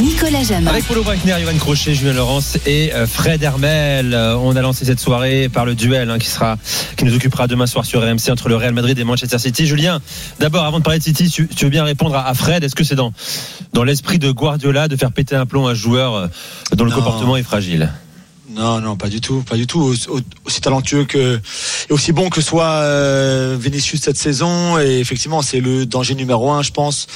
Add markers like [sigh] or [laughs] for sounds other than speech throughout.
Nicolas Jamin. Avec Paulo Breitner, Yovan Crochet, Julien Laurence et euh, Fred Hermel. Euh, On a lancé cette soirée par le duel hein, qui sera, qui nous occupera demain soir sur RMC entre le Real Madrid et Manchester City. Julien, d'abord, avant de parler de City, tu, tu veux bien répondre à, à Fred. Est-ce que c'est dans, dans l'esprit de Guardiola de faire péter un plomb à un joueur euh, dont le Non. comportement est fragile? Non, non, pas du tout, pas du tout. Aussi, talentueux que et aussi bon que soit euh, Vinicius cette saison. Et effectivement, c'est le danger numéro un, je pense.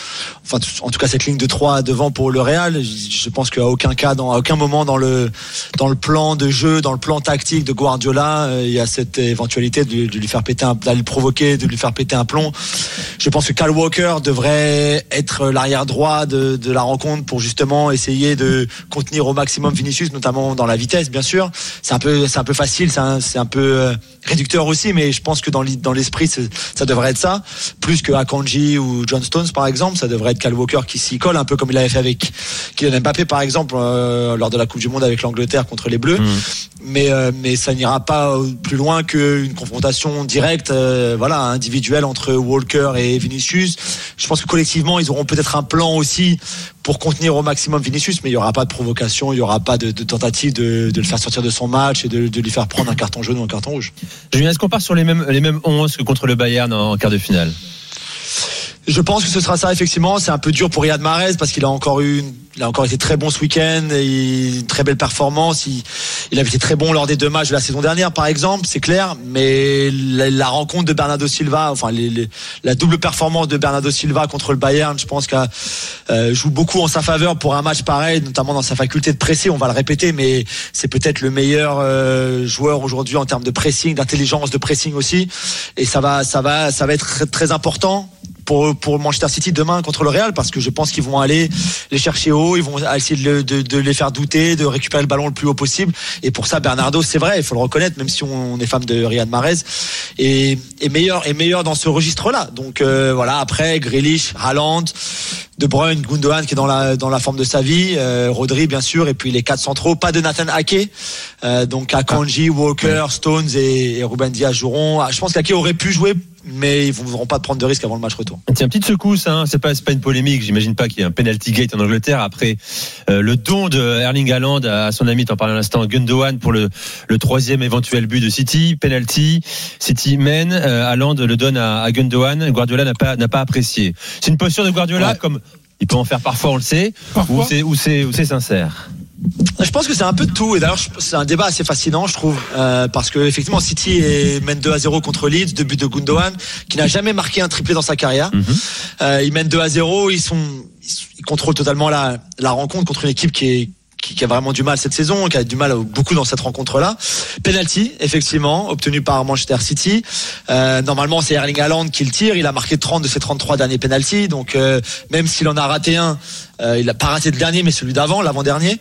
Enfin, en tout cas, cette ligne de 3 devant pour le Real. Je, pense qu'à aucun cas, à aucun moment dans le dans le plan de jeu, dans le plan tactique de Guardiola, euh, il y a cette éventualité de, lui faire péter, un, provoquer, de lui faire péter un plomb. Je pense que Cal Walker devrait être l'arrière droit de, de la rencontre pour justement essayer de contenir au maximum Vinicius, notamment dans la vitesse, bien sûr. C'est un peu, c'est un peu facile, c'est un, peu euh, réducteur aussi, mais je pense que dans l'esprit, ça devrait être ça, plus que Akanji ou John Stones par exemple. Ça devrait être Cal Walker qui s'y colle, un peu comme il avait fait avec Kylian Mbappé par exemple euh, lors de la Coupe du Monde avec l'Angleterre contre les Bleus. Mais euh, mais ça n'ira pas plus loin qu'une confrontation directe, euh, voilà, individuelle entre Walker et Vinicius. Je pense que collectivement, ils auront peut-être un plan aussi pour contenir au maximum Vinicius, mais il y aura pas de provocation, il y aura pas de, tentative de, le faire sortir de son match et de, lui faire prendre un carton jaune ou un carton rouge. Julien, est-ce qu'on part sur les mêmes, les mêmes 11 que contre le Bayern en quart de finale? Je pense que ce sera ça effectivement. C'est un peu dur pour Riyad Mahrez parce qu'il a encore eu, il a encore été très bon ce week-end, et une très belle performance. Il, il avait été très bon lors des deux matchs de la saison dernière, par exemple, c'est clair. Mais la, rencontre de Bernardo Silva, enfin les- les- la double performance de Bernardo Silva contre le Bayern, je pense qu'elle euh, joue beaucoup en sa faveur pour un match pareil, notamment dans sa faculté de presser. On va le répéter, mais c'est peut-être le meilleur euh, joueur aujourd'hui en termes de pressing, d'intelligence de pressing aussi. Et ça va, ça va, ça va être très important pour, pour Manchester City demain contre le Real parce que je pense qu'ils vont aller les chercher haut, ils vont essayer de, le- de- de les faire douter, de récupérer le ballon le plus haut possible. Et pour ça, Bernardo, c'est vrai, il faut le reconnaître, même si on est fan de Riyad Mahrez, est, est meilleur, est meilleur dans ce registre-là. Donc euh, voilà, après Grealish, Haaland, De Bruyne, Gundogan qui est dans la dans la forme de sa vie, euh, Rodri bien sûr, et puis les quatre centraux, pas de Nathan Ake, euh, donc Akanji, Walker, Stones et, et Ruben Diaz joueront. Ah, Je pense qu'Ake aurait pu jouer, mais ils ne voudront pas prendre de risque avant le match retour. Tiens, petite secousse, hein. c'est pas, c'est pas une polémique. J'imagine pas qu'il y ait un penalty gate en Angleterre après euh, le don de Erling Haaland à son ami, t'en parlais à l'instant, Gundogan pour le, le troisième éventuel but de City. Penalty, City mène, euh, Haaland le donne à, à Gundogan. Guardiola n'a pas, n'a pas apprécié. C'est une posture de Guardiola Ouais. comme il peut en faire parfois, on le sait, ou c'est sincère? Je pense que c'est un peu de tout et d'ailleurs c'est un débat assez fascinant je trouve euh, parce que effectivement City est- mène 2 à 0 contre Leeds, deux buts de Gundogan qui n'a jamais marqué un triplé dans sa carrière. Euh, ils mènent 2 à 0, ils sont ils, sont- ils contrôlent totalement la, la rencontre contre une équipe qui est qui, a vraiment du mal cette saison, qui a du mal beaucoup dans cette rencontre-là. Penalty, effectivement, obtenu par Manchester City. Euh, normalement, c'est Erling Haaland qui le tire. Il a marqué 30 de ses 33 derniers penalties. Donc, euh, même s'il en a raté un, euh, il a pas raté le dernier, mais celui d'avant, l'avant-dernier.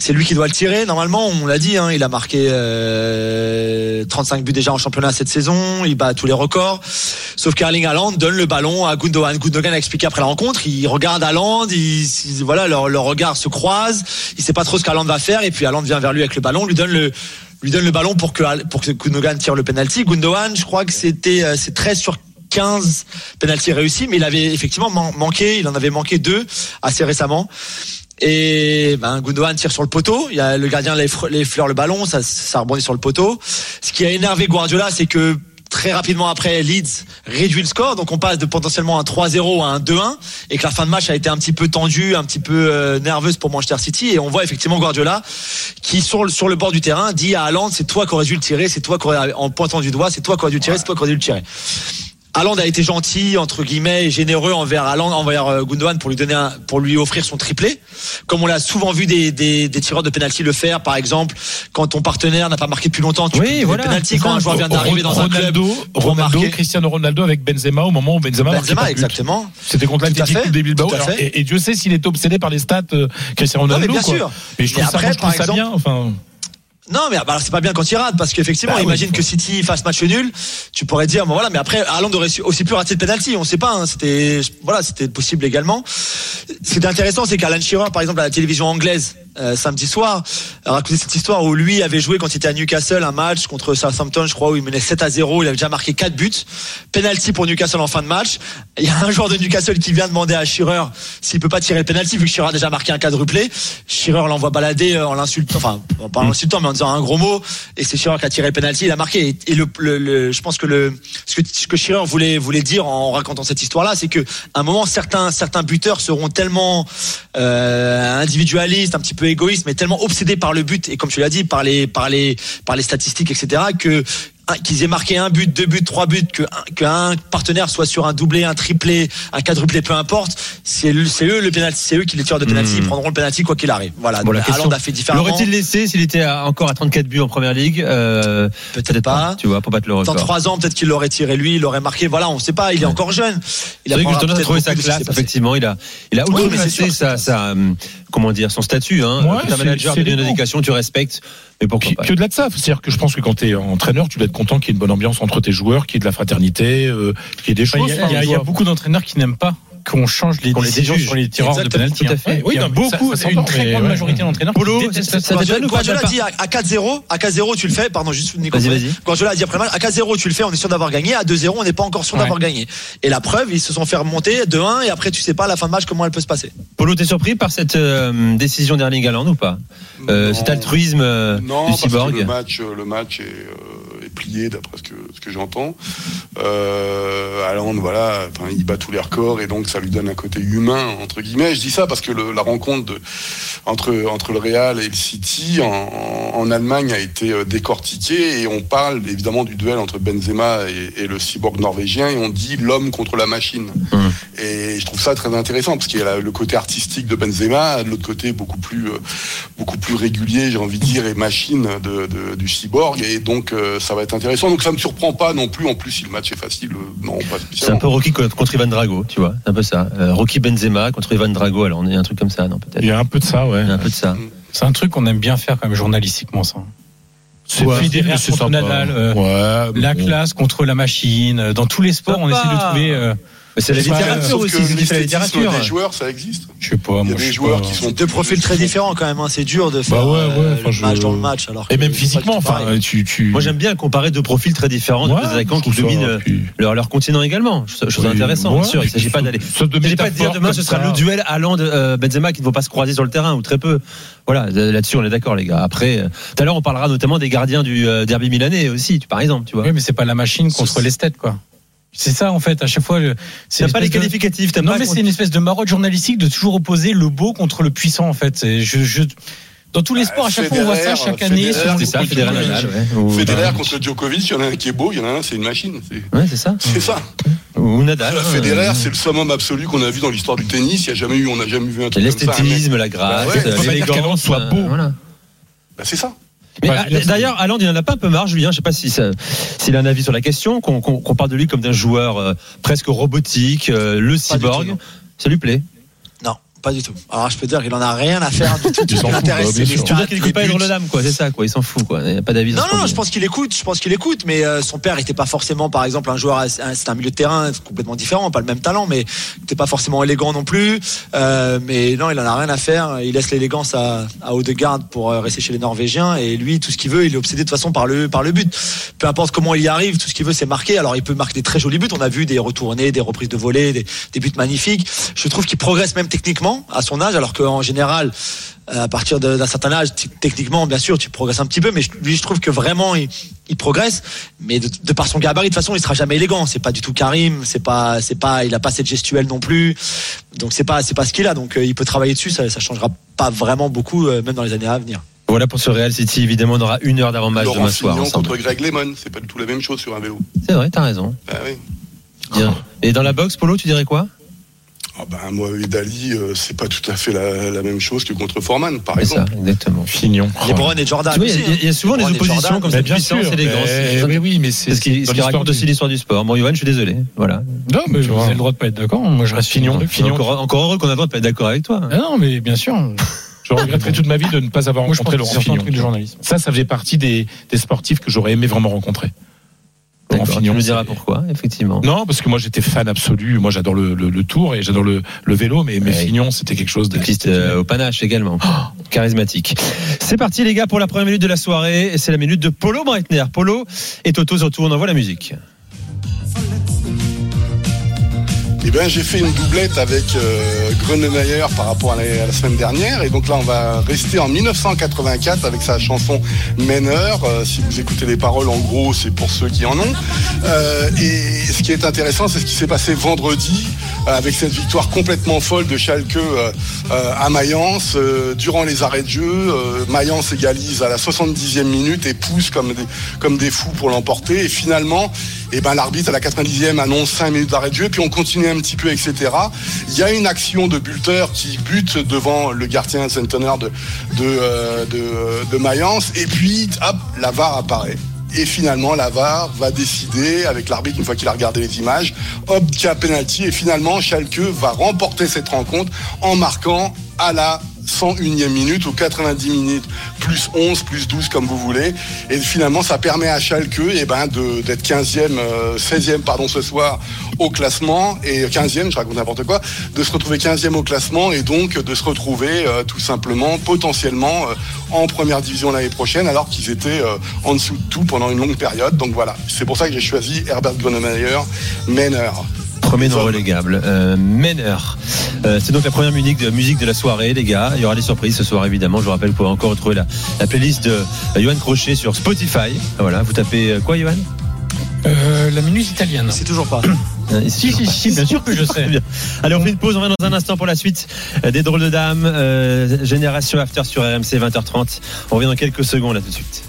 C'est lui qui doit le tirer. Normalement, on l'a dit, hein, il a marqué euh, 35 buts déjà en championnat cette saison. Il bat tous les records. Sauf qu'Erling Haaland donne le ballon à Gundogan. Gundogan a expliqué après la rencontre. Il regarde Haaland. Il, il- voilà, leur, leur regard se croise. Il sait pas trop ce qu'Haaland va faire. Et puis Haaland vient vers lui avec le ballon, lui donne le lui donne le ballon pour que pour que Gundogan tire le penalty. Gundogan, je crois que c'était euh, c'est 13 sur 15 penalty réussis, mais il avait effectivement man- manqué. Il en avait manqué deux assez récemment. Et ben, Gundogan tire sur le poteau. Il y a le gardien les effleure le ballon, ça, ça rebondit sur le poteau. Ce qui a énervé Guardiola, c'est que très rapidement après, Leeds réduit le score, donc on passe de potentiellement un 3-0 à un 2-1, et que la fin de match a été un petit peu tendue, un petit peu euh, nerveuse pour Manchester City, et on voit effectivement Guardiola qui sur le, sur le bord du terrain dit à Haaland, c'est toi qui aurais dû le tirer, c'est toi qui aurais, en pointant du doigt, c'est toi qui aurais dû le tirer, c'est toi qui aurais dû le tirer. Haaland a été gentil entre guillemets et généreux envers Haaland, envers euh, Gundogan pour lui donner un, pour lui offrir son triplé, comme on l'a souvent vu des, des, des tireurs de penalty le faire. Par exemple, quand ton partenaire n'a pas marqué depuis longtemps, tu Oui, voilà, penalty quand ça. un joueur vient d'arriver dans un club. Ronaldo, marquer. Cristiano Ronaldo avec Benzema au moment où Benzema, Benzema, exactement. C'était contre fait, de Bilbao. Alors, et, et Dieu sait s'il est obsédé par les stats, euh, Cristiano Non, Ronaldo. mais bien quoi. sûr. Mais je Mais trouve ça, après, moi, je trouve par ça exemple- bien. Enfin, Non, mais bah, alors, c'est pas bien quand il rate parce qu'effectivement, Bah imagine que City fasse match nul, tu pourrais dire bon voilà, mais après Haaland aurait aussi pu rater de penalty, on sait pas, hein, c'était voilà, c'était possible également. Ce qui est intéressant, c'est qu'Alan Shearer, par exemple, à la télévision anglaise euh, samedi soir, a raconté cette histoire où lui avait joué quand il était à Newcastle un match contre Southampton, je crois, où il menait 7 à 0, il avait déjà marqué 4 buts, penalty pour Newcastle en fin de match. Il y a un joueur de Newcastle qui vient demander à Shearer s'il peut pas tirer le penalty vu que Shearer a déjà marqué un quadruplé. Shearer l'envoie balader euh, en l'insultant, enfin pas en l'insultant mais en disant un gros mot et c'est Shearer qui a tiré le penalty, il a marqué. Et, et le, le- le- je pense que le ce que, ce que Shearer voulait voulait dire en racontant cette histoire-là, c'est que à un moment certains certains buteurs seront tellement euh, individualistes, un petit peu égoïstes, mais tellement obsédés par le but et comme tu l'as dit par les par les par les statistiques etc que qu'ils aient marqué un but, deux buts, trois buts, que un- qu'un partenaire soit sur un doublé, un triplé, un quadruplé, peu importe, c'est eux le penalty, c'est eux qui les tireurs de penalty, ils prendront le penalty quoi qu'il arrive. Voilà. Bon, la question, a fait différemment. L'aurait-il laissé s'il était à- encore à 34 buts en première ligue euh, Peut-être pas. Tu vois, pour battre le Dans record. trois ans, peut-être qu'il l'aurait tiré lui, il l'aurait marqué. Voilà, on sait pas. Il est encore jeune. Il a trouvé sa classe, effectivement. Il a, il a Oui, mais sûr, sa, comment dire, son statut. Hein. Ouais, un c'est- manager, élégant. indication, tu respectes. Mais pourquoi Puis, pas que de là de ça, c'est-à-dire que je pense que quand tu es entraîneur, tu dois être content qu'il y ait une bonne ambiance entre tes joueurs, qu'il y ait de la fraternité, euh, qu'il y ait des choses. Il y, a- il y a- y a beaucoup d'entraîneurs qui n'aiment pas qu'on change les décisions sur les tireurs de penalty. tout à fait. hein. Oui, Il y a non, beaucoup, c'est une très grande majorité d'entraîneurs Polo, Guardiola, dit à, à 4-0, à 4-0 tu le fais, pardon, juste Nico. Vas-y, vas-y. Guardiola a dit après le match, à 4-0 tu le fais, on est sûr d'avoir gagné, à 2-0 on n'est pas encore sûr d'avoir gagné. Et la preuve, ils se sont fait remonter 2-1 et après tu sais pas à la fin de match comment elle peut se passer. Polo, t'es surpris par cette euh, décision d'Erling Haaland ou pas? Euh. Cet altruisme euh, Non, du parce que cyborg? le match, euh, le match est plié d'après ce que, ce que j'entends. Euh, voilà, enfin, il bat tous les records et donc ça lui donne un côté humain entre guillemets. Je dis ça parce que le- la rencontre de, entre entre le Real et le City en, en Allemagne a été euh, décortiquée et on parle évidemment du duel entre Benzema et, et le cyborg norvégien et on dit l'homme contre la machine. Hum. Et je trouve ça très intéressant parce qu'il y a le côté artistique de Benzema, de l'autre côté beaucoup plus euh, beaucoup plus régulier, j'ai envie de dire, et machine de, de- du cyborg. Et donc euh, ça va être intéressant. Donc ça me surprend pas non plus. En plus, si le match est facile, euh, non, pas C'est un peu Rocky contre Ivan Drago, tu vois. C'est un peu ça. Euh, Rocky Benzema contre Ivan Drago. Alors, on est un truc comme ça, non, peut-être? Il y a un peu de ça, ouais. Il y a un peu de ça. C'est un truc qu'on aime bien faire quand même journalistiquement ça. C'est Ouais, Federer c'est contre. Nadal. euh, ouais, La bon. classe contre la machine. euh, Dans tous les sports, on essaie de trouver. euh, c'est la littérature aussi. C'est la littérature. des joueurs, ça existe. je sais pas, Il y a des joueurs qui sont Deux profils très différents quand même. hein. C'est dur de faire Bah ouais, ouais, euh, match dans le match. Alors Et même physiquement, enfin, tu, tu. Moi, j'aime bien comparer deux profils très différents, deux attaquants qui dominent puis- leur, leur continent également. Chose intéressante, bien sûr. Il ne s'agit pas d'aller. Il ne s'agit pas de dire demain ce sera le duel Haaland-Benzema qui ne vont pas se croiser sur le terrain ou très peu. Voilà, euh, là-dessus on est d'accord les gars. Après, euh, tout à l'heure on parlera notamment des gardiens du euh, derby milanais aussi, par exemple, tu vois. Oui, mais c'est pas la machine contre l'esthète, quoi. C'est ça, en fait, à chaque fois. C'est pas les de- qualificatifs, Non, pas mais c'est une espèce de marotte journalistique de toujours opposer le beau contre le puissant, en fait. Je, je... Dans tous les sports, à chaque fois, on voit ça chaque année. Federer, selon C'est ça, Nadal, ouais. Ou- Federer contre Djokovic, il y en a un qui est beau, il y en a un, c'est une machine. C'est Ouais, c'est ça. c'est ça. Ou Nadal. La hein, Federer, euh, c'est le summum absolu qu'on a vu dans l'histoire du tennis. Il y a jamais eu, on n'a jamais vu un truc comme ça. L'esthétisme, la grâce, Bah euh, l'élégance. soit euh, beau. voilà. Bah, c'est ça. Mais ah, d'ailleurs, Haaland, il en a pas un peu marre, Julien. Je sais pas si s'il a un avis sur la question, qu'on parle de lui comme d'un joueur euh, presque robotique, euh, le cyborg. ça lui plaît. Pas du tout. Alors je peux dire qu'il en a rien à faire du tout. [laughs] Il Tout ce s'en. Tu veux stats, dire qu'il écoute pas Dame, quoi. C'est ça, quoi. Il s'en fout, quoi. Il n'y a pas d'avis. Non, non, je pense qu'il écoute. Je pense qu'il écoute, mais euh, son père n'était pas forcément, par exemple, un joueur. C'est un milieu de terrain complètement différent, pas le même talent, mais n'était pas forcément élégant non plus. Euh, mais non, il en a rien à faire. Il laisse l'élégance à, à Odegaard pour euh, rester chez les Norvégiens. Et lui, tout ce qu'il veut, il est obsédé de toute façon par le par le but. Peu importe comment il y arrive, tout ce qu'il veut, c'est marquer. Alors, il peut marquer des très jolis buts. On a vu des retournées, des reprises de volée, des, des buts magnifiques. Je trouve qu'il progresse même techniquement à son âge, alors qu'en général euh, à partir d'un certain âge, techniquement, bien sûr, tu progresses un petit peu, mais je- lui, je trouve que vraiment, il, il progresse. Mais de, de par son gabarit, de toute façon, il sera jamais élégant. C'est pas du tout Karim. C'est pas, c'est pas, il a pas cette gestuelle non plus. Donc c'est pas, c'est pas ce qu'il a. Donc euh, il peut travailler dessus. Ça, ça changera pas vraiment beaucoup, euh, même dans les années à venir. Voilà pour ce Real City. Évidemment, on aura une heure d'avant-match demain soir contre Greg Lemon, c'est pas du tout la même chose sur un vélo. C'est vrai, t'as raison. Oui. Bien. Et dans la boxe, Polo, tu dirais quoi? Ah ben, moi et Dali, euh, c'est pas tout à fait la, la même chose que contre Foreman, par C'est ça, exemple. exactement. Fignon. LeBron et Jordan. Il y a- il y, a souvent des et oppositions comme ça, bien puissance, sûr. élégance. mais- C'est oui, oui, mais c'est ce qui, ce dans qui l'histoire raconte du- aussi l'histoire du sport. Bon, Yohan, je suis désolé. Voilà. Non, mais Tu vous avez le droit de pas être d'accord. Moi, je reste Fignon. fignon. Encore, encore heureux qu'on a le droit de pas être d'accord avec toi. Ah non, mais bien sûr. [laughs] Je regretterai toute ma vie de ne pas avoir Moi, je pense rencontré que Laurent c'est surtout un Fignon. truc de journalisme. Ça, ça faisait partie des, des sportifs que j'aurais aimé vraiment rencontrer. Laurent tu Fignon, diras c'est- pourquoi, effectivement. Non, parce que moi j'étais fan absolu. Moi j'adore le, le, le tour et j'adore le, le vélo, mais, mais. Fignon c'était quelque chose de. Cycliste euh, au panache également. Charismatique. C'est parti les gars pour la première minute de la soirée. C'est la minute de Polo Breitner. Polo et Toto surtout, on envoie la musique. Eh ben, j'ai fait une doublette avec euh, Grönemeyer par rapport à la, semaine dernière. Et donc là, on va rester en 1984 avec sa chanson Meneur. Euh, si vous écoutez les paroles, en gros, c'est pour ceux qui en ont. Euh, et ce qui est intéressant, c'est ce qui s'est passé vendredi avec cette victoire complètement folle de Schalke euh, euh, à Mayence. Euh, durant les arrêts de jeu, euh, Mayence égalise à la 70e minute et pousse comme des, fous pour l'emporter. Et finalement, eh ben, l'arbitre à la 90e annonce 5 minutes d'arrêt de jeu, puis on continue un petit peu, etc. Il y a une action de Bulter qui bute devant le gardien Centener de, euh, de, de Mayence, et puis hop, la VAR apparaît. Et finalement, la VAR va décider, avec l'arbitre, une fois qu'il a regardé les images, hop, a penalty, et finalement, Schalke va remporter cette rencontre en marquant à la 101e minute ou 90 minutes plus 11 plus 12 comme vous voulez et finalement ça permet à Schalke eh ben de d'être 15e euh, 16e pardon ce soir au classement et 15e je raconte n'importe quoi de se retrouver 15e au classement et donc de se retrouver euh, tout simplement potentiellement euh, en première division l'année prochaine alors qu'ils étaient euh, en dessous de tout pendant une longue période donc voilà c'est pour ça que j'ai choisi Herbert Grönemeyer meneur Premier non relégable. Euh, Meneur. Euh, c'est donc la première musique de, musique de la soirée, les gars. Il y aura des surprises ce soir, évidemment. Je vous rappelle, vous pouvez encore retrouver la, la playlist de Johan Crochet sur Spotify. Voilà, vous tapez euh, quoi, Johan? Euh, la minute italienne. C'est toujours pas. [coughs] Si, si, si, bien sûr que je sais. bien. Allez, on fait une pause. On revient dans un instant pour la suite des drôles de dames. euh, Génération After sur RMC 20h30. On revient dans quelques secondes là tout de suite.